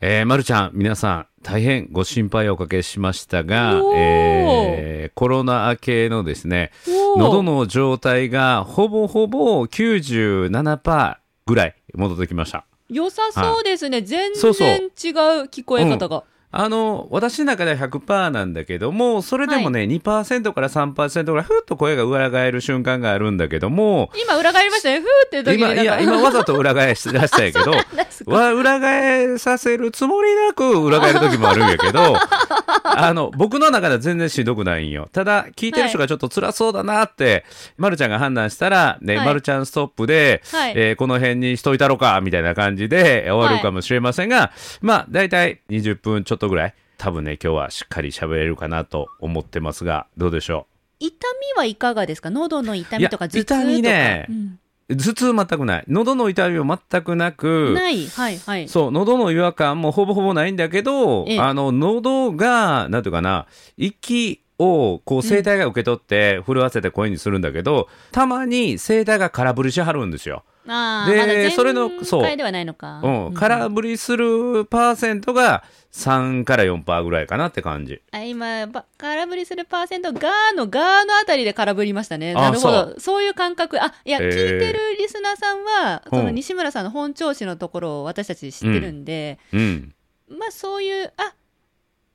えー、まるちゃん、皆さん、大変ご心配をおかけしましたがえーコロナ明けのですね、喉の状態がほぼほぼ97%ぐらい戻ってきました。良さそうですね。全そうそう然違う聞こえ方が。あの、私の中では100%なんだけども、それでもね、2%から3%ぐらい、ふっと声が裏返る瞬間があるんだけども、今裏返りましたね。ふーって時に今、いや、今わざと裏返し出したんやけど、すごいは裏返させるつもりなく裏返る時もあるんやけど、あの、僕の中では全然しんどくないんよ。ただ、聞いてる人がちょっと辛そうだなって、ま、るちゃんが判断したら、ね、はい。まるちゃんストップで、はい。えーこの辺にしといたろか、みたいな感じで終わるかもしれませんが、まあ、だいたい20分ちょっとぐらい、多分ね、今日はしっかり喋れるかなと思ってますが、どうでしょ痛みはいかがですか？喉の痛みとか頭痛とか。痛みねうんう頭痛全くない。喉の痛みも全くなく、ない。はいはい。そう、喉の違和感もほぼほぼないんだけど、ええあの、喉が、なんていうかな、息を、こう、声帯が受け取って、震わせて声にするんだけど、たまに声帯が空振りしはるんですよ。でまそれのそう開ではないのか。うん。空振りするパーセントが3から4%ぐらいかなって感じ。あ今、ば空振りするパーセント、ガーのガーのあたりで空振りましたね。あなるほそど。そういう感覚。あ、いや、へー聞いてるリスナーさんは、そのうん西村さんの本調子のところを私たち知ってるんで、うん。まあそういう、あ、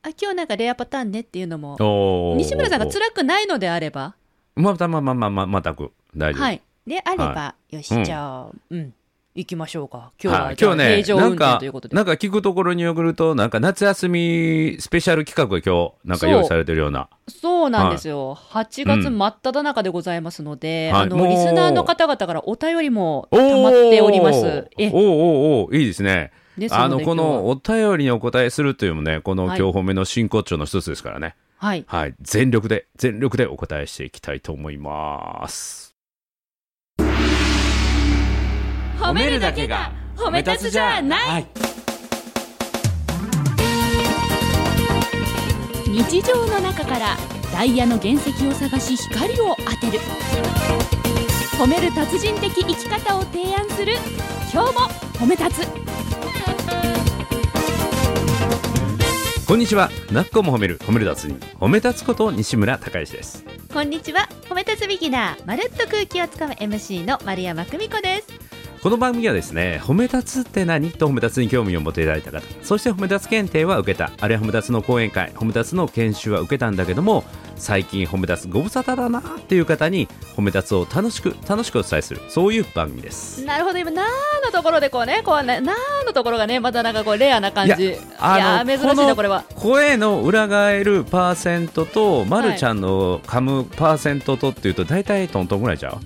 あ、今日なんかレアパターンねっていうのも、西村さんが辛くないのであれば、またまあまあまあまあ、全く大丈夫。はい。であれば、はよし、うんじゃあ、うん、行きましょうか。今日は、今日ね、平常運なんか転ということ、で。なんか聞くところによると、なんか夏休みスペシャル企画が今日、なんか用意されてるような。そうなんですよ。8月真っ只中でございますので、あの、はいもうリスナーの方々からお便りもお溜まっております。えお、おおおいいですね。であの、このお便りにお答えするというのもね、このはい今日褒めの真骨頂の一つですからね。はい。はい。全力で、全力でお答えしていきたいと思います。褒めるだけが褒め立つじゃないい。日常の中からダイヤの原石を探し光を当てる褒める達人的生き方を提案する今日も褒め立つこんにちは。なっこも褒める、褒める達人。褒め立つこと西村孝之です。こんにちは。褒め立つビギナー、まるっと空気をつかむ MC の丸山久美子です。この番組はですね、褒め立つって何？と褒め立つに興味を持っていただいた方、そして褒め立つ検定は受けた、あるいは褒め立つの講演会、褒め立つの研修は受けたんだけども、最近褒め立つご無沙汰だなっていう方に、褒め立つを楽しく、楽しくお伝えする、そういう番組です。なるほど、今、なーのところでこうね、こうね、なーのところがね、またなんかこう、レアな感じ。いやあのー、珍しいな、これは。声の裏返るパーセントと、まるちゃんの噛むパーセントとっていうと、大体トントンぐらいちゃう？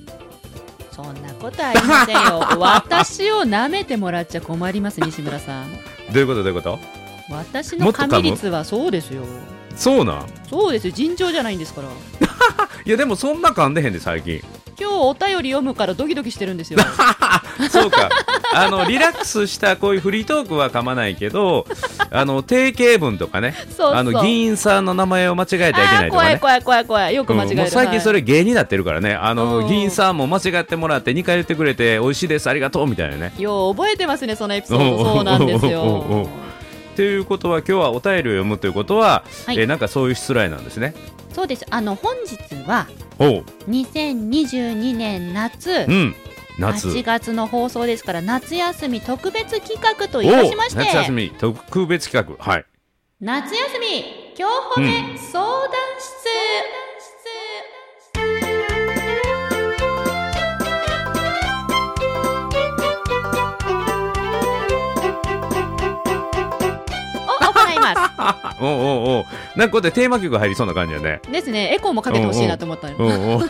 そんなことありませんよ。私を舐めてもらっちゃ困ります、西村さん。どういうことどういうこと？私の噛み率はそうですよ。そうなん？そうですよ、尋常じゃないんですから。いやでもそんな噛んでへんで最近今日お便り読むからドキドキしてるんですよ。そうか。あの、リラックスしたこういうフリートークは噛まないけど、あの、定型文とかね、そうそうあの、議員さんの名前を間違えたらいけないとか怖い怖い怖い怖い。よく間違える。うんもう最近それ芸になってるからね、あうの、ん議員さんも間違ってもらって2回言ってくれて、美味しいです、ありがとう、みたいなね。はい。よう覚えてますね、そのエピソード。そうなんですおうおうおうおうよ。ということは、今日はお便りを読むということは、はいえーなんかそういう失礼なんですね。そうです。あの、本日は、おう、2022年夏う、ん、夏。8月の放送ですから、夏休み特別企画といたしまして、夏休み特別企画。はい。夏休み今日褒め相談室、を行いま おうおうおうなんかこうやってテーマ曲が入りそうな感じだね。す。ですね、エコーもかけてほしいなと思ったの。うんうん。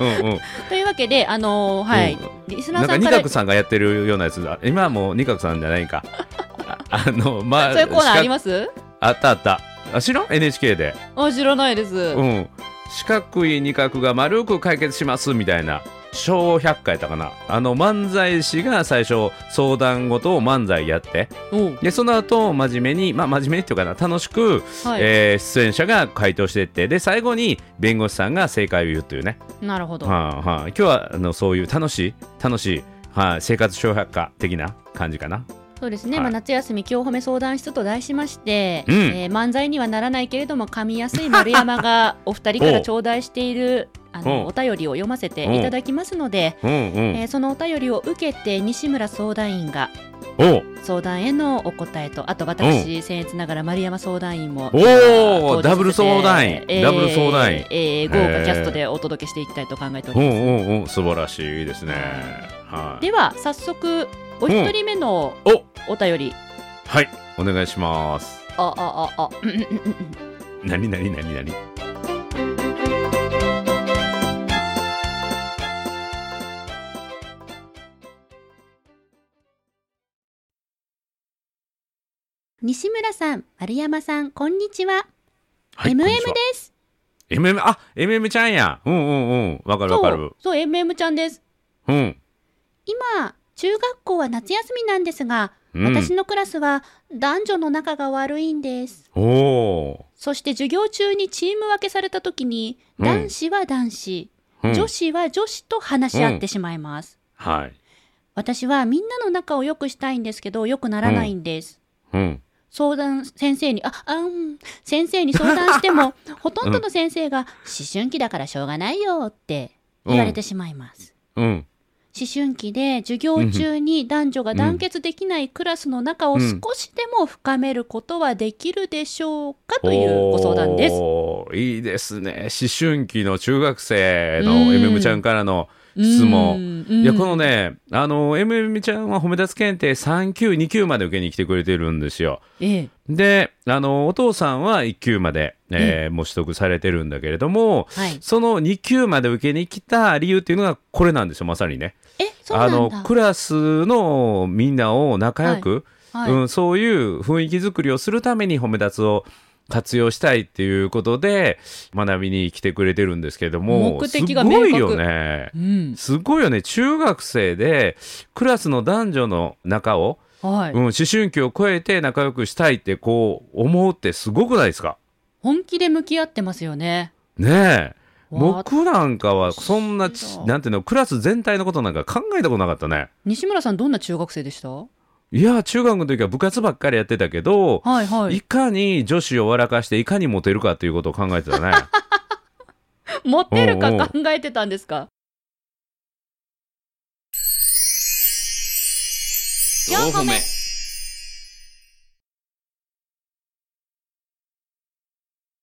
うんうん。というわけで、あのーはい、リスナなんかーさんから二角さんがやってるようなやつだ。今はもう二角さんじゃないんか。あ あのまあそういうコーナーありすます？あったあった。あ知らん？NHK で。あ知らないです。うん。四角い二角が丸く解決しますみたいな。小百科やったかな。あの漫才師が最初相談事を漫才やって、でその後真面目にまあ真面目にっていうかな楽しく、はい、えー出演者が回答していってで最後に弁護士さんが正解を言うというね。なるほど。はあはあ、今日はあのそういう楽しい楽しい、はい、生活小百科的な感じかな。そうですね、はいまあ、夏休み今日褒め相談室と題しまして、うんえー漫才にはならないけれども噛みやすい丸山がお二人から頂戴しているあおのお便りを読ませていただきますので、うんうん、えーそのお便りを受けて西村相談員がお。相談へのお答えとあと私僭越ながら丸山相談員もおー今日は登場させてダブル相談員。ダブル相談員。えー豪華キャストでお届けしていきたいと考えておうります、んうんうん。素晴らしいですね。はい。では早速お一人目のお。お便り、はい。お願いします。ああああ。何何何何？西村さん丸山さんこんにちは、はい MM です。MM あ MM ちゃんや。うんうんうん。わかるわかそるうそう MM ちゃんです。うん。今中学校は夏休みなんですが、うん。私のクラスは男女の仲が悪いんです。おおそして授業中にチーム分けされた時にうん。男子は男子、ー、うん。女子は女子と話し合ってしまいます、はい。私はみんなの仲を良くしたいんですけど良くならないんです、うん相談先生にああうん。先生に相談しても ほとんどの先生が思春期だからしょうがないよって言われてしまいます、うん。思春期で授業中に男女が団結できないクラスの中を少しでも深めることはできるでしょうかというご相談です。いいですね。思春期の中学生のうん。MM ちゃんからの質問。うん。いやこのねあの MM ちゃんは褒め立つ検定3級2級まで受けに来てくれてるんですよ。ええ。であのお父さんは1級まで、えーもう取得されてるんだけれどもはい、その2級まで受けに来た理由っていうのがこれなんですよまさにね。えそうあなんだ。のクラスのみんなを仲良く、はい。うん、そういう雰囲気作りをするために褒め立つを活用したいっていうことで学びに来てくれてるんですけれども目的がすごいよね。うん。すごいよね。中学生でクラスの男女の仲を、はい。うん、思春期を超えて仲良くしたいってこう思うってすごくないですか？本気で向き合ってますよね。ねえ。わ僕なんかはそんな。なんていうのクラス全体のことなんか考えたことなかったね。西村さんどんな中学生でした？いや中学の時は部活ばっかりやってたけど、はいはいい。かに女子を笑かしていかにモテるかっていうことを考えてたね。モテるか考えてたんですか？4個目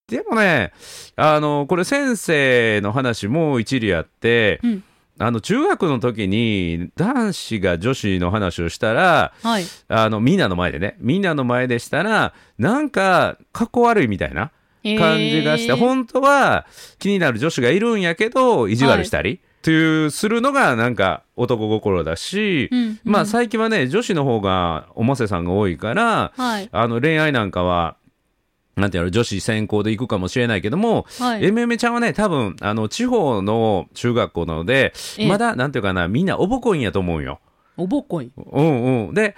でもね、あの、これ先生の話も一理あって、うんあの、中学の時に男子が女子の話をしたら、はい。あの、みんなの前でね、みんなの前でしたら、なんか、かっこ悪いみたいな感じがして、へー本当は気になる女子がいるんやけど、意地悪したり、という、するのがなんか男心だし、うんまあうん最近はね、女子の方がおませさんが多いから、はい。あの恋愛なんかは、なんていうの、女子先行で行くかもしれないけども、はい。えめめちゃんはね、多分、あの、地方の中学校なので、ええまだ、なんていうかな、みんなおぼこいんやと思うんよ。おぼこい。うんうん。で、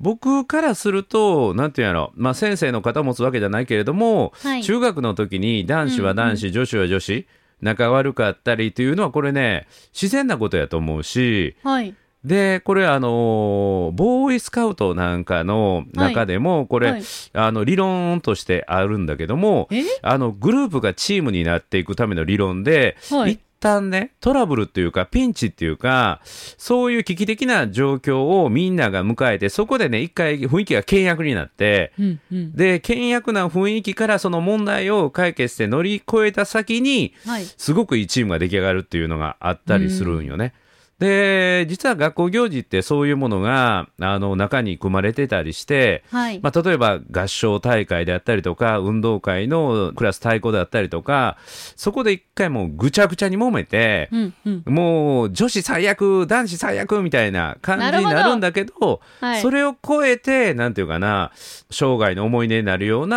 僕からすると、なんていうやろ、まあ先生の肩持つわけじゃないけれども、はい中学の時に男子は男子、女子は女子、仲悪かったりっていうのは、これね、自然なことやと思うし、はい。で、これあの、ボーイスカウトなんかの中でも、これ、はいあの、理論としてあるんだけども、え？あの、グループがチームになっていくための理論で、はい一旦ね、トラブルっていうか、ピンチっていうか、そういう危機的な状況をみんなが迎えて、そこでね、一回雰囲気が険悪になって、うんうん。で、険悪な雰囲気からその問題を解決して乗り越えた先に、はい。すごくいいチームが出来上がるっていうのがあったりするんよね。で、実は学校行事ってそういうものが、あの、中に組まれてたりして、はい。まあ、例えば合唱大会であったりとか、運動会のクラス太鼓であったりとか、そこで一回もうぐちゃぐちゃに揉めて、うんうん。もう女子最悪、男子最悪みたいな感じになるんだけど、はい。それを超えて、なんていうかな、生涯の思い出になるような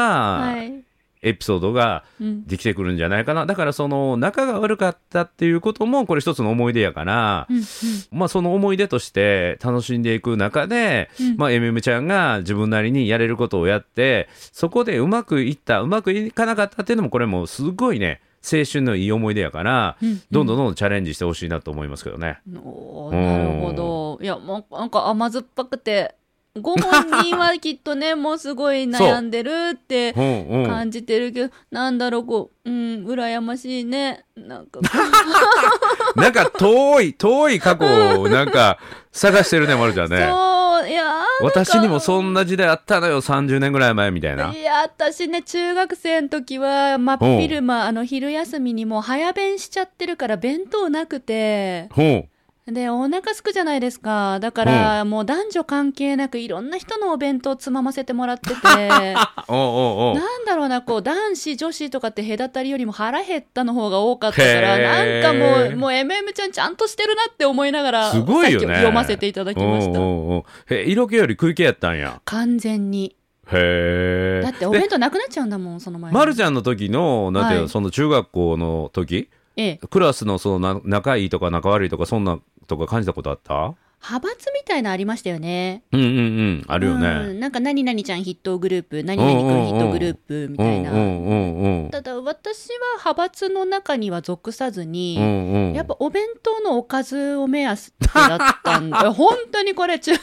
はい。エピソードがうん。できてくるんじゃないかな。だからその仲が悪かったっていうこともこれ一つの思い出やから、うんうん。まあその思い出として楽しんでいく中で、うんまあ MM ちゃんが自分なりにやれることをやって、そこでうまくいった、うまくいかなかったっていうのもこれもすごいね、青春のいい思い出やから、うんうんどんどんどんどんチャレンジしてほしいなと思いますけどね。なるほど。いや、もうなんか甘酸っぱくて、ご本人はきっとねもうすごい悩んでるってう。んうん。感じてるけど、なんだろうこううん羨ましいね。なんか なんか遠い遠い過去をなんか探してるねまるちゃんね。そういやー私にもそんな時代あったのよ30年ぐらい前みたいな。いや私ね中学生の時は真っ昼間あの昼休みにもう早弁しちゃってるから弁当なくて。ほでお腹すくじゃないですか。だからもう男女関係なくいろんな人のお弁当つまませてもらってて。うおなんだろうなこう男子女子とかって隔たりよりも腹減ったの方が多かったからなんかもうもう MM ちゃんちゃんとしてるなって思いながらすごいよね。読ませていただきました。お色気より食い気やったんや。完全に。へえだってお弁当なくなっちゃうんだもんその前に。まるちゃんの時のなんていうの、はい。その中学校の時？ええ。クラスのそのな仲いいとか仲悪いとかそんなとか感じたことあった？派閥みたいなのありましたよね。うんうんうん。あるようねん。なんか何々ちゃん筆頭グループ何々くん筆頭グループみうたいな、ただ私は派閥の中には属さずに、うんうん。やっぱお弁当のおかずを目安だったんで 本当にこれ中学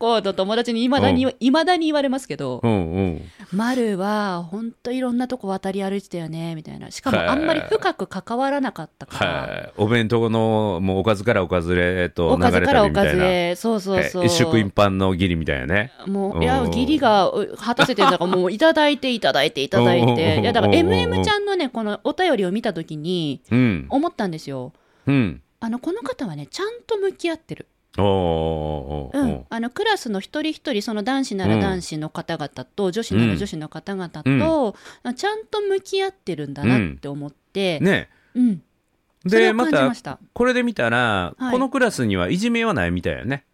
校の友達にいまだにいまだに言われますけどうんうん「丸は本当いろんなとこ渡り歩いてたよね」みたいな。しかもあんまり深く関わらなかったから。はいお弁当のもうおかずからおかずへとおかず流れからおかたりみたいな。ずへ。そうそうそう。え一食一飯の義理みたいなね。もういや義理がう果たせてるんだからもういただいていただいていただいうん。ていやだからうん MM ちゃんのねこのお便りを見た時にうん。思ったんですよ。うん。あのこの方はねちゃんと向き合ってる、おうん、あのクラスの一人一人その男子なら男子の方々と、女子なら女子の方々と、ちゃんと向き合ってるんだなって思って、ね。うん。それをでまたこれで見たら、はい。このクラスにはいじめはないみたいよね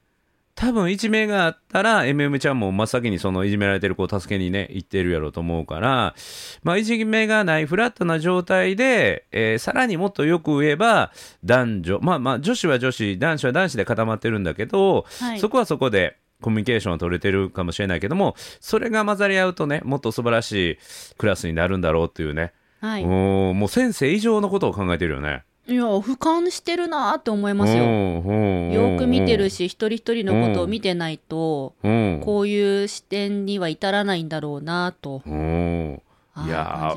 多分いじめがあったら MM ちゃんも真っ先にそのいじめられてる子を助けにね行ってるやろうと思うから、まあ、いじめがないフラットな状態で、えーさらにもっとよく言えば男女まあまあ女子は女子男子は男子で固まってるんだけど、はい。そこはそこでコミュニケーションは取れてるかもしれないけどもそれが混ざり合うとねもっと素晴らしいクラスになるんだろうっていうね、はい、もう先生以上のことを考えてるよね。いや俯瞰してるなって思いますよ。よよく見てるし一人一人のことを見てないとうん。こういう視点には至らないんだろうなといいや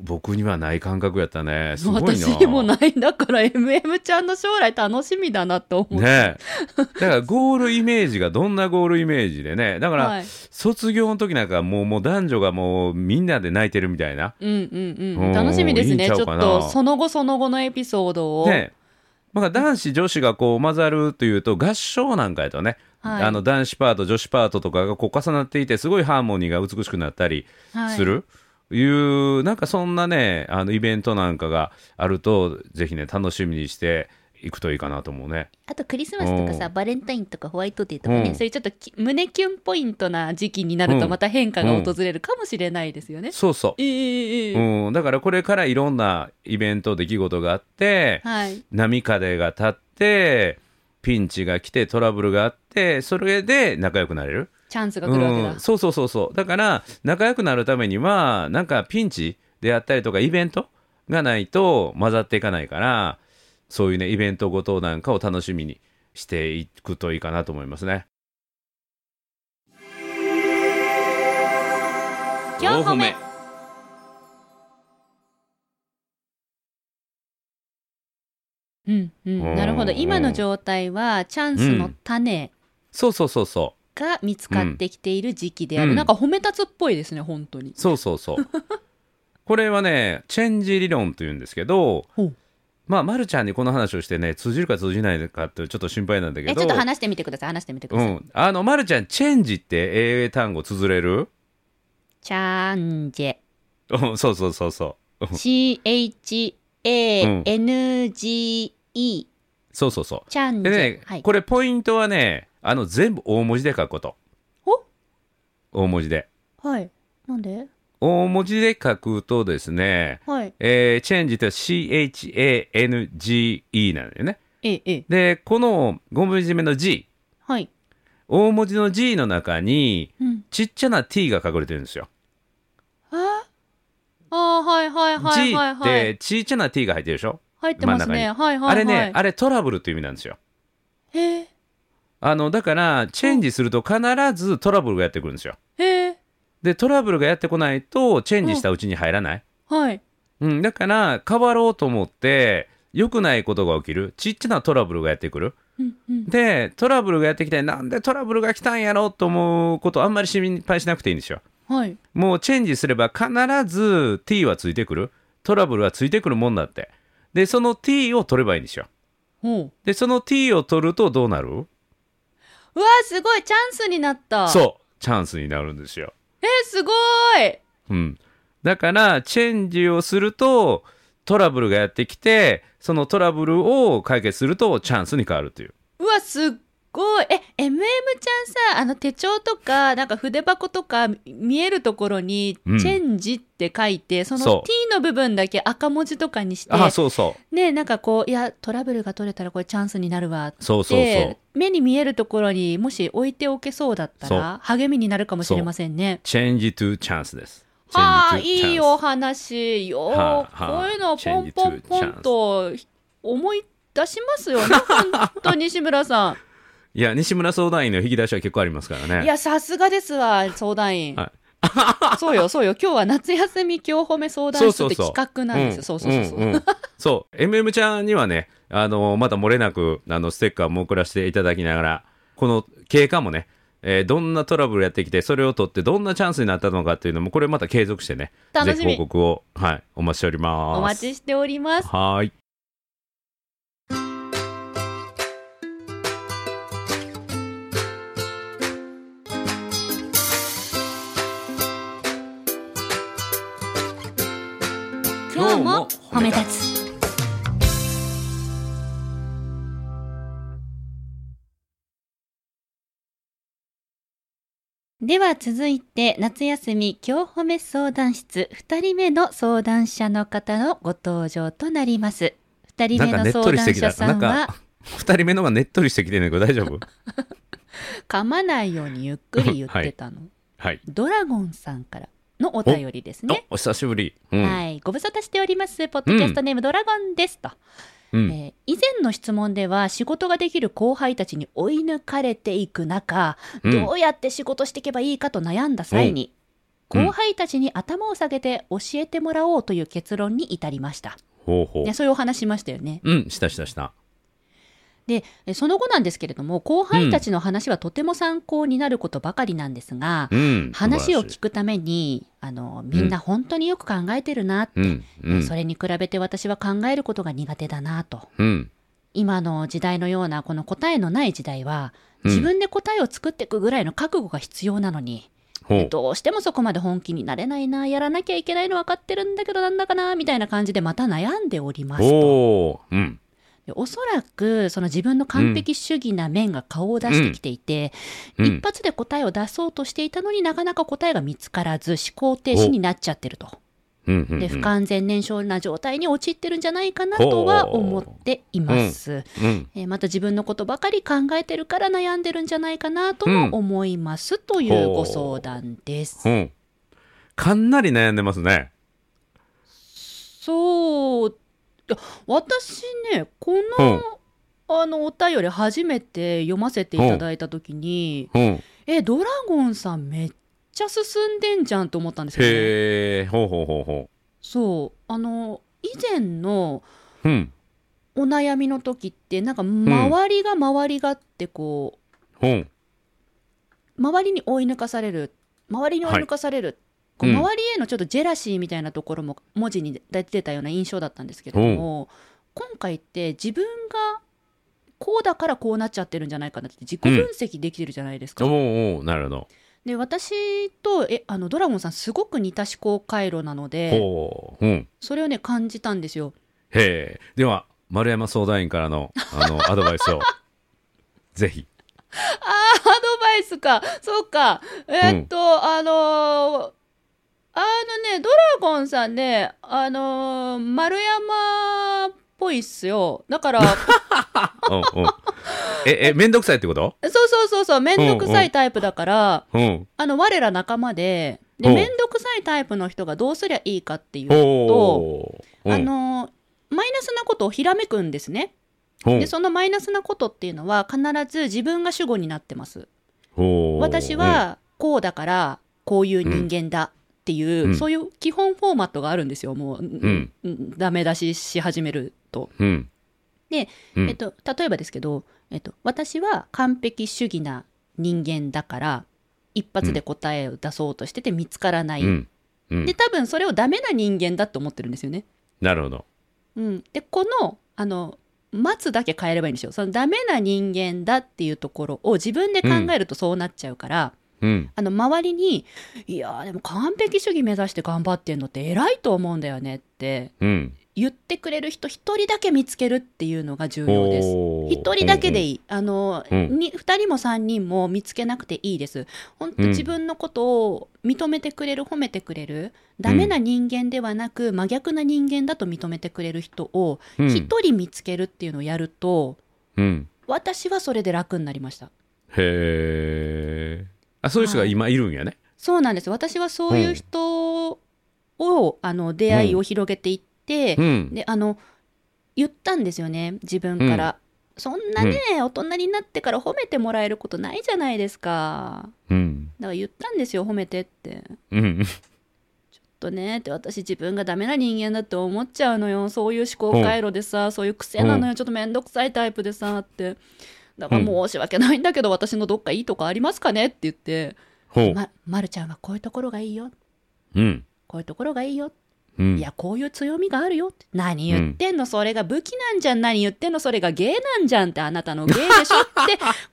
僕にはない感覚やったね。すごいな。私にもない。んだから MM ちゃんの将来楽しみだなって思う、ねだからゴールイメージがどんなゴールイメージでね。だから、はい、卒業の時なんかもうもう男女がもうみんなで泣いてるみたいな。うんうんううんん楽しみですいいんねちょっとその後その後のエピソードを、ねまあ、男子女子がこう混ざるというと合唱なんかやとね、はい。あの男子パート女子パートとかがこう重なっていてすごいハーモニーが美しくなったりはい。する、いうなんかそんなねあのイベントなんかがあるとぜひね楽しみにしていくといいかなと思うね。あとクリスマスとかさうバレンタインとかホワイトデーとかね、うん。そういうちょっとき胸キュンポイントな時期になるとうん。また変化が訪れるかもしれないですよね。そうそええええう、うん、だからこれからいろんなイベント出来事があって、はい。波風が立ってピンチが来てトラブルがあってそれで仲良くなれる。チャンスが来るわけだ。うん、そうそうそうそう。だから仲良くなるためにはなんかピンチであったりとかイベントがないと混ざっていかないからそういうねイベントごとなんかを楽しみにしていくといいかなと思いますね。四歩目うんうん、うんなるほど。今の状態はチャンスの種。そうそうそうそうが見つかってきている時期である、うん。なんか褒め立つっぽいですね本当に。そうそうそう。これはねチェンジ理論というんですけどまあ、ま、るちゃんにこの話をしてね通じるか通じないかってちょっと心配なんだけど。えちょっと話してみてください。話してみてください、うん、あの、ま、るちゃんチェンジって英単語綴れる？チャンジ。ェうんそうそうそうそう。CHANGE そうそうそう。チャンジ。でェ、ね、はい、これポイントはねあの全部大文字で書くこと。お？大文字で。はい。なんで？大文字で書くとですね、はい。えーチェンジって CHANGE なんだよね。ええええ。でこの5文字目の G はい。大文字の G の中にうん。ちっちゃな T が隠れてるんですよ、ああーはいはいはい G はいはい。ってちっちゃな T が入ってるでしょ、入ってますね。はいはいはい。あれねあれトラブルっていう意味なんですよ。へえ？あのだからチェンジすると必ずトラブルがやってくるんですよ。へえ。でトラブルがやってこないとチェンジしたうちに入らない、はい。うん、だから変わろうと思って良くないことが起きる。ちっちゃなトラブルがやってくる。うんうん。でトラブルがやってきてなんでトラブルが来たんやろと思うことあんまり心配しなくていいんですよ。はい。もうチェンジすれば必ず t はついてくる。トラブルはついてくるもんだって。でその t を取ればいいんですよ。ほう。でその t を取るとどうなる？うわすごいチャンスになった。そうチャンスになるんですよ。えすごい。うん、だからチェンジをするとトラブルがやってきてそのトラブルを解決するとチャンスに変わるという。うわすっごい。え MM ちゃんさあの手帳とかなんか筆箱とか見えるところに「うん。チェンジ」って書いて、そのそう。T の部分だけ赤文字とかにしてあそうそう。ねなんかこういやトラブルが取れたらこれチャンスになるわってそうそう。そう目に見えるところにもし置いておけそうだったら励みになるかもしれませんね。チェンジトゥチャンスです。はあいいお話よ、はあはあこういうのをポンポンポンと思い出しますよね本当西村さん。いや西村相談員の引き出しは結構ありますからねいや、さすがですわ、相談員。は そうよ、そうよ。今日は夏休み今日褒め相談室って企画なんですよ。そうそうそうそう。んんそう MM ちゃんにはねあのまた漏れなくあのステッカーも送らせていただきながらこの経過もねえーどんなトラブルやってきてそれを取ってどんなチャンスになったのかっていうのもこれまた継続してね楽しみぜひ報告を、はい、お待ちしておりますお待ちしております。はーい褒め立つ。では続いて、夏休み今日褒め相談室、2人目の相談者の方のご登場となります。2人目の相談者さんはなんか、二人目のがねっとりしてきてるんだけど大丈夫？噛まないようにゆっくり言ってたの。はい。ドラゴンさんからのお便りですね。おお久しぶり、うんはい。ご無沙汰しております。ポッドキャストネームドラゴンです。と。うんえー以前の質問では仕事ができる後輩たちに追い抜かれていく中、うんどうやって仕事していけばいいかと悩んだ際に、うん後輩たちに頭を下げて教えてもらおうという結論に至りました。ほうほうね、そういうお話しましたよね。うんしたしたしたで、えその後なんですけれども、後輩たちの話はとても参考になることばかりなんですが、うん。話を聞くくために、あの、みんな本当によく考えてるなって、うん。うん。それに比べて私は考えることが苦手だなと。うん。今の時代のようなこの答えのない時代は、うん。自分で答えを作っていくぐらいの覚悟が必要なのに、どうしてもそこまで本気になれないな、やらなきゃいけないの分かってるんだけどなんだかな、みたいな感じでまた悩んでおりますと。う。ん。でおそらくその自分の完璧主義な面が顔を出してきていて、うん。一発で答えを出そうとしていたのになかなか答えが見つからず思考停止になっちゃってると。うんうんで不完全燃焼な状態に陥ってるんじゃないかなとは思っています。うん。えーまた自分のことばかり考えてるから悩んでるんじゃないかなとも思います、というご相談です。う。んかなり悩んでますね。そう私ねこの、あのお便り初めて読ませていただいた時に、うん。えドラゴンさんめっちゃ進んでんじゃんと思ったんですよね。へえほうほうほうほそう。あの以前のお悩みの時ってなんか周りが周りがってこう、うん。周りに追い抜かされる周りに追い抜かされる、こううん。周りへのちょっとジェラシーみたいなところも文字に出てたような印象だったんですけれども、今回って自分がこうだからこうなっちゃってるんじゃないかなって自己分析できてるじゃないですか。おーおーなるほど。で私とえあのドラゴンさんすごく似た思考回路なのでほう。うん。それをね感じたんですよ。へえ。では丸山相談員からのあの アドバイスをぜひ。あーアドバイスか。そうか。えーっと、あのーあのンさんねあのー丸山っぽいっすよ。だから うんうん。ええめんどくさいってこと？そうそうそうそうめんどくさいタイプだから、うんあの我ら仲間ででうん。めんどくさいタイプの人がどうすりゃいいかっていうと、あのーマイナスなことをひらめくんですね。でそのマイナスなことっていうのは必ず自分が主語になってます。私はこうだからこういう人間だっていう、うん。そういう基本フォーマットがあるんですよ。もう、ん。うんダメ出しし始めると、うん。で、うん。えっと、例えばですけど、えっと、私は完璧主義な人間だから一発で答えを出そうとしてて見つからない、で多分それをダメな人間だと思ってるんですよね。なるほど。うん、でこのあの待つだけ変えればいいんですよ。そのダメな人間だっていうところを自分で考えるとそうなっちゃうから、うん。あの周りに「いやーでも完璧主義目指して頑張ってんのって偉いと思うんだよね」ってうん。言ってくれる人一人だけ見つけるっていうのが重要です。一人だけでいい。あの、うん。に二人も三人も見つけなくていいです。本当うん。自分のことを認めてくれる、褒めてくれる、ダメな人間ではなく、真逆な人間だと認めてくれる人をうん。一人見つけるっていうのをやると、うん。私はそれで楽になりました。へえあそういう人が今いるんやね。そうなんです。私はそういう人を、あの、出会いを広げていって、うん。で、あの、言ったんですよね、自分から。そんなね、大人になってから褒めてもらえることないじゃないですか。うん。だから言ったんですよ、褒めてって。うん。とねって私自分がダメな人間だって思っちゃうのよ。そういう思考回路でさ、そういう癖なのよ。ちょっとめんどくさいタイプでさってだから申し訳ないんだけど、私のどっかいいとこありますかねって言ってままるちゃんはこういうところがいいよ。うん。こういうところがいいよ、うん。いやこういう強みがあるよって。何言ってんの、それが武器なん。じゃん何言ってんのそれが芸なんじゃんってあなたの芸でしょっ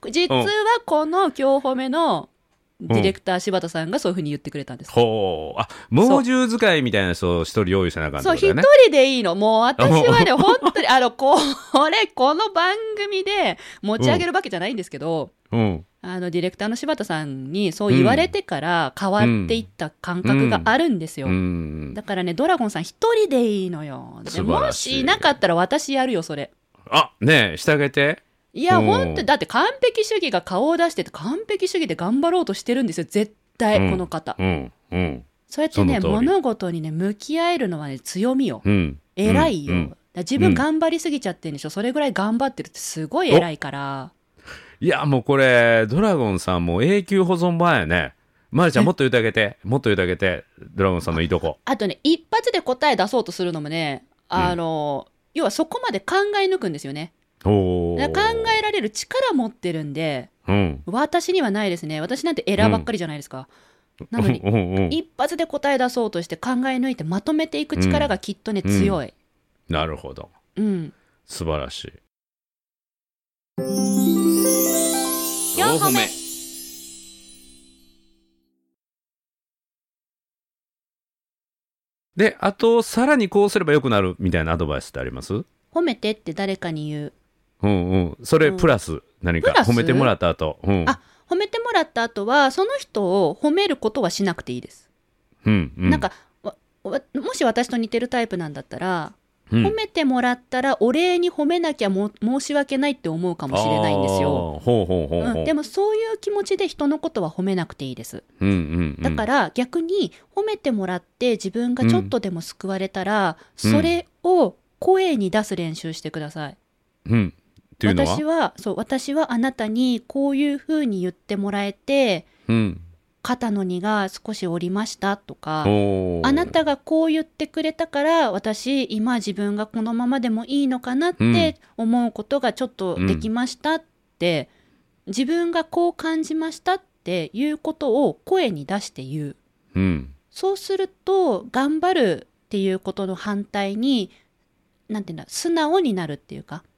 て実はこの今日褒めのディレクター柴田さんがそういうふうに言ってくれたんです、ほう。あ猛獣使いみたいな人を一人用意しなあかんってそう、一人でいいの。もう私はね、本当に、あの、これ、この番組で持ち上げるわけじゃないんですけど、うん。あの、ディレクターの柴田さんにそう言われてから変わっていった感覚があるんですよ。うん。だからね、ドラゴンさん一人でいいのよ。でもしい。なかったら私やるよ、それ。あねえしてあげていや、うん。本当にだって完璧主義が顔を出してて、完璧主義で頑張ろうとしてるんですよ、絶対、うん。この方。うん。うん。そうやってね、物事にね、向き合えるのはね、強みよ。うん。偉いよ、自分頑張りすぎちゃってるんでしょ、それぐらい頑張ってるってすごい偉いから。いやもうこれドラゴンさんもう永久保存版やね。まるちゃんもっと言ってあげて。もっと言ってあげて。ドラゴンさんのいいとこ。あとね一発で答え出そうとするのもねあの、要はそこまで考え抜くんですよね考えられる力持ってるんでうん。私にはないですね。私なんてエラーばっかりじゃないですか、なのにうんうんうん。一発で答え出そうとして考え抜いてまとめていく力がきっとね、うん。強いなるほど。うん。素晴らしい。4歩目。であとさらにこうすればよくなるみたいなアドバイスってあります？褒めてって誰かに言ううんうん。それうん。プラス？何か褒めてもらった後。うん。あ褒めてもらった後はその人を褒めることはしなくていいです。うんうん。なんかもし私と似てるタイプなんだったら、うん。褒めてもらったらお礼に褒めなきゃも申し訳ないって思うかもしれないんですよ。ほうほうほうほう、うん、でもそういう気持ちで人のことは褒めなくていいです。うんうんうん。だから逆に褒めてもらって自分がちょっとでも救われたら、うん。それを声に出す練習してください。うんいうのは？私はそう私はあなたにこういうふうに言ってもらえてうん。肩の荷が少し下りましたとかあなたがこう言ってくれたから私今自分がこのままでもいいのかなって思うことがちょっとできましたって、自分がこう感じましたっていうことを声に出して言う。うん。そうすると頑張るっていうことの反対になんていうんだ素直になるっていうかうん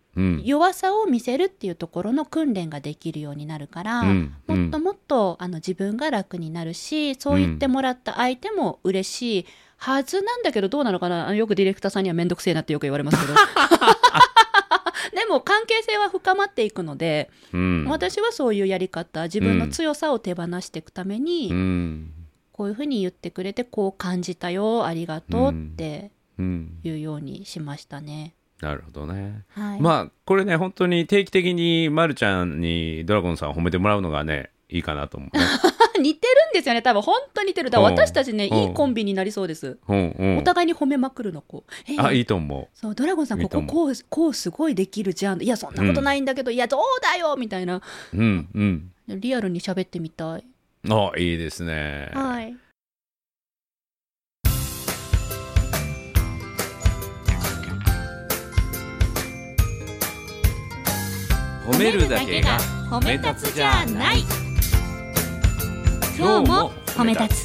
弱さを見せるっていうところの訓練ができるようになるから、うん。もっともっとあの自分が楽になるしそう言ってもらった相手も嬉しいはずなんだけどどうなのかな？よくディレクターさんには面倒くせえなってよく言われますけど。でも関係性は深まっていくので、うん。私はそういうやり方自分の強さを手放していくために、うん。こういうふうに言ってくれてこう感じたよありがとうってうん。いうようにしましたね。なるほどね。はい、まあこれね本当に定期的にまるちゃんにドラゴンさんを褒めてもらうのがねいいかなと思うね。似てるんですよね。多分本当に似てる。だ私たちねうん。いいコンビになりそうです、うんうん。お互いに褒めまくるのこう、えー。あいいと思そうドラゴンさんことここうこうすごいできるじゃん。いやそんなことないんだけど、いやどうだよみたいな。ううんうん。リアルに喋ってみたい。あいいですね。はい褒めるだけが褒め立つじゃない。今日も褒め立つ。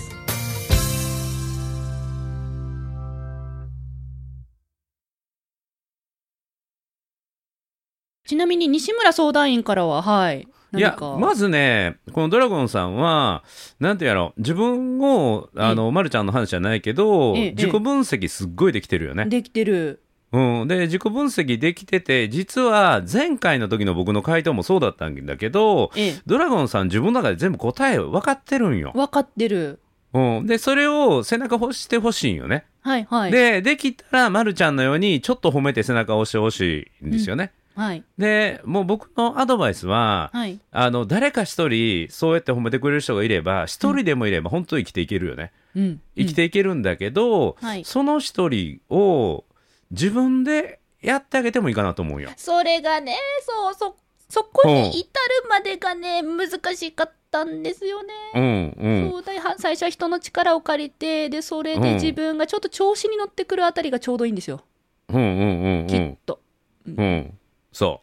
ちなみに西村相談員からははい。いやまずねこのドラゴンさんはなんてやろう。自分をあの、ま、るちゃんの話じゃないけど、ええ。自己分析すっごいできてるよね、できてるうん、で自己分析できてて実は前回の時の僕の回答もそうだったんだけどええ。ドラゴンさん自分の中で全部答え分かってるんよ、分かってる。うん、でそれを背中押してほしいんよね、はいはい。でできたらまるちゃんのようにちょっと褒めて背中押してほしいんですよね、はい。でもう僕のアドバイスははい。あの誰か一人そうやって褒めてくれる人がいれば一人でもいれば本当に生きていけるよね、うん。生きていけるんだけど、はい。その一人を自分でやってあげてもいいかなと思うよ。それがねそうそそこに至るまでがね難しかったんですよね。うんうん。そう最初は人の力を借りてでそれうん。で自分がちょっと調子に乗ってくるあたりがちょうどいいんですよ、うんうんうんうきっんと。うん。そ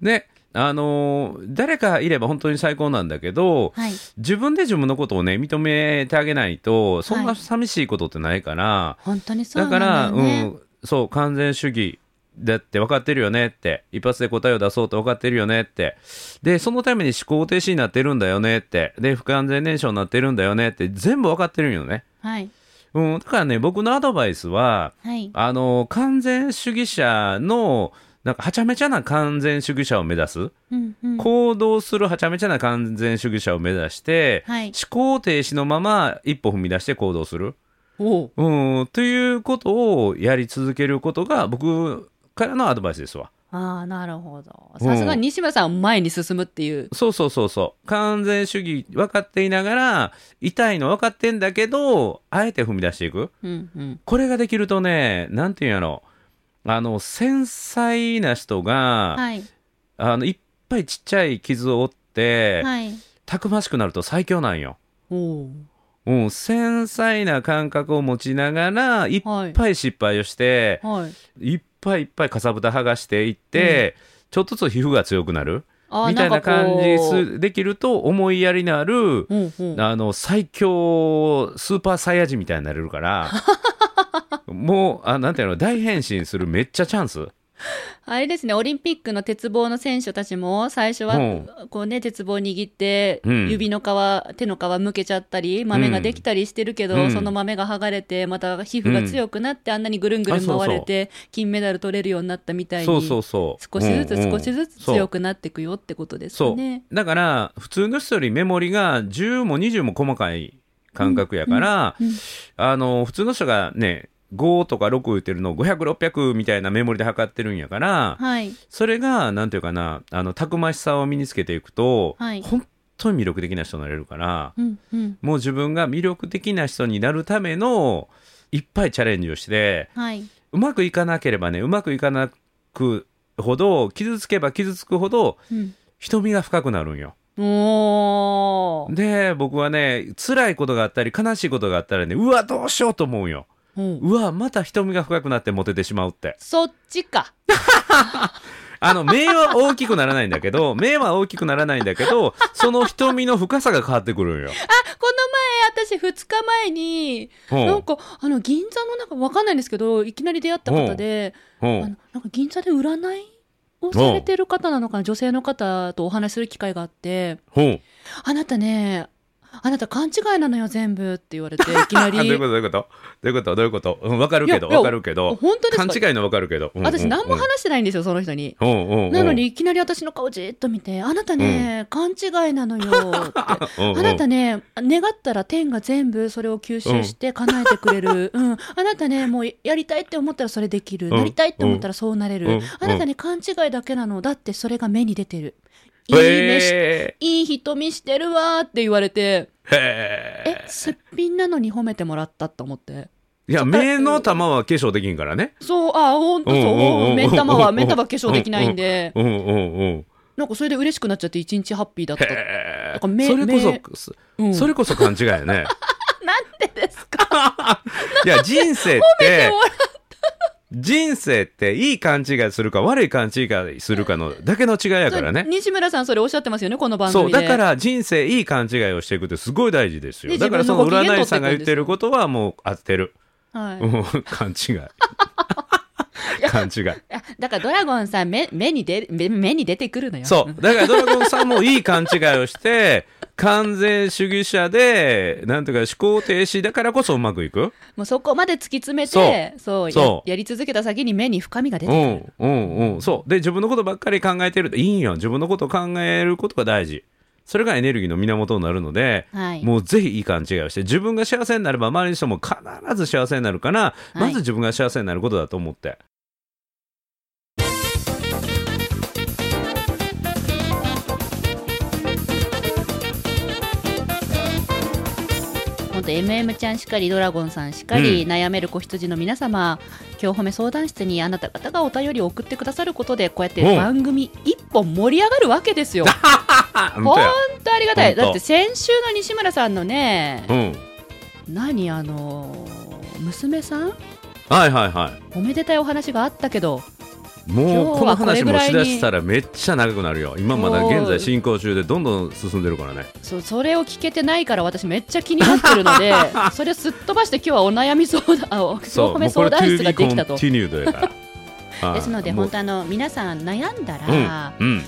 う。であのー誰かいれば本当に最高なんだけどはい、自分で自分のことをね認めてあげないとそんはない。寂しいことってないから、本当にそうだから。うん、そう完全主義だって分かってるよねって。一発で答えを出そうと分かってるよねって。でそのために思考停止になってるんだよねって。で不完全燃焼になってるんだよねって全部分かってるんよね、はい。うん、だからね僕のアドバイスははい。あの完全主義者のなんかはちゃめちゃな完全主義者を目指す、うんうん。行動するはちゃめちゃな完全主義者を目指して、はい。思考停止のまま一歩踏み出して行動する。おううん、ということをやり続けることが僕からのアドバイスですわ。ああなるほどうんさすがに西村さんは前に進むっていう、そうそうそうそう。完全主義分かっていながら、痛いの分かってんだけど、あえて踏み出していく。うんうん、これができるとね、なんていうんやろ。あの、繊細な人が、はいあの、いっぱいちっちゃい傷を負って、はいたくましくなると最強なんよ。おううん、繊細な感覚を持ちながら、い。っはいぱい失敗をして、はい。いっぱいいっぱいかさぶた剥がしていって、ちょっとずつ皮膚が強くなるみたいな感じすできると思いやりのある、うんうん。あの最強スーパーサイヤ人みたいになれるから もうあなんていうの大変身するめっちゃチャンス あれですねオリンピックの鉄棒の選手たちも最初はうん。こうね鉄棒握ってうん。指の皮、手の皮むけちゃったり豆ができたりしてるけど、うん。その豆が剥がれてまた皮膚が強くなって、あんなにぐるんぐるん回れて金メダル取れるようになったみたいにそうそうそう。少しずつうんうん。少しずつ強くなっていくよってことですね。だから普通の人よりメモリが10も20も細かい感覚やから、うん。うん。あの普通の人がね5とか6言ってるのを500600みたいなメモリで測ってるんやから、はい。それがなんていうかなあのたくましさを身につけていくと、はい。本当に魅力的な人になれるから、うんうん。もう自分が魅力的な人になるためのいっぱいチャレンジをしてはい、うまくいかなければねうまくいかなくほど傷つけば傷つくほどうん、瞳が深くなるんよ。で僕はね辛いことがあったり悲しいことがあったらねうわどうしようと思うんよ。うん。うわまた瞳が深くなってモテてしまうって。そっちか。あの目は大きくならないんだけど 目は大きくならないんだけどその瞳の深さが変わってくるんよ。この前私2日前にう。んなんかあの銀座のなんかわかんないんですけどいきなり出会った方で、なんか銀座で占いをされてる方なのかな女性の方とお話しする機会があって。う。ん「あなたねあなた勘違いなのよ全部」って言われて いきなあどういうり。ことどういうこと？どういうこと？どういうこと？うんわかるけどわかるけど。本当ですか？勘違いのわかるけど、うん私何もうん話してないんですよその人に。うんうんうん。なのにいきなり私の顔じっと見て「あなたね、勘違いなのよ」って。うんうん。あなたね、願ったら天が全部それを吸収して叶えてくれる。うん。あなたね、もうやりたいって思ったらそれできる。ん。なりたいって思ったらそうなれる。うん。あなたね、勘違いだけなの。だってそれが目に出てる。いい飯、へいい瞳してるわーって言われて、え、すっぴんなのに褒めてもらったと思って。いや目の玉は化粧できんからね。そう、あ、ほんとそう。う。ん目ん玉は、目ん玉化粧できないんで、うんうんうんなんかそれで嬉しくなっちゃって一日ハッピーだった。へなんか目えそれこ目そうん。それこそ勘違いやね。なんでですか？いや人生っ褒めててもらっ人生っていい勘違いするか悪い勘違いするかのだけの違いやからね。西村さんそれおっしゃってますよね、この番組で。そうだから人生いい勘違いをしていくってすごい大事ですよ。でだからその占い師さんが言ってることはもう合ってる、はい。うん勘違い。勘違い。あだからドラゴンさん目目に出目目に出てくるのよ。そう。だからドラゴンさんもいい勘違いをして完全主義者でなんていうか思考停止だからこそうまくいく？もうそこまで突き詰めて、そう。そうややり続けた先に目に深みが出うてくる。んうんうんそう。で自分のことばっかり考えてるといいんよ。自分のことを考えることが大事。それがエネルギーの源になるので、はい。もうぜひいい勘違いをして自分が幸せになれば周りの人も必ず幸せになるから、い。まず自分が幸せになることだと思って本当 MM ちゃんしかりドラゴンさんしかり、う悩める子羊の皆様今日褒め相談室にあなた方がお便りを送ってくださることでこうやってうん。番組一本盛り上がるわけですよ。あ 本本当ありがたい。だって先週の西村さんのね、うん。何あの娘さん？はいはいはおめでたいお話があったけどいもうこの話もしだしたらめっちゃ長くなるよ。今まだ現在進行中でどんどん進んでるからね。そうそれを聞けてないから私めっちゃ気になってるので それをすっ飛ばして今日はお悩み相談あお褒め相談室ができたと。ですので本当あの皆さん悩んだら、うんうん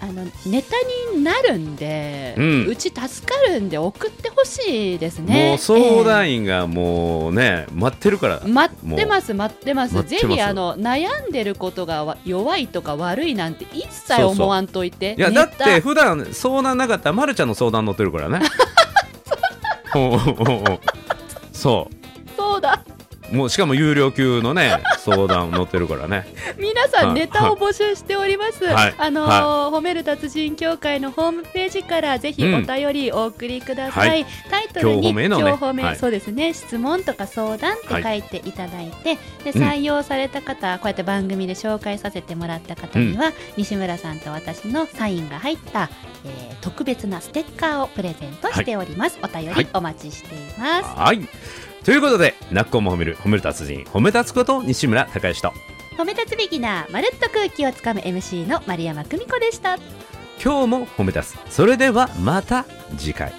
あのネタになるんで、ううんち助かるんで送ってほしいですね。もう相談員がもうね待ってるから。ええ。待ってます待ってます。ぜひあの悩んでることがわ弱いとか悪いなんて一切思わんといて。いやだって普段相談なかったらまるちゃんの相談乗ってるからね。そうもうしかも有料級のね 相談乗ってるからね。皆さはい。んネタを募集しております、はい。あのーは褒める達人協会のホームページからぜひうん。お便りお送りください、はい。タイトルに今日褒めのね。そうですね。質問とか相談って書いていただいて、でうん。採用された方、こうやって番組で紹介させてもらった方には、西村さんと私のサインが入った、えー特別なステッカーをプレゼントしております、お便はい。りお待ちしています、はいということでなっこも褒める褒める達人褒め立つこと西村孝之と。褒め立つビギナーまるっと空気をつかむ MC の丸山久美子でした。今日も褒め立つ。それではまた次回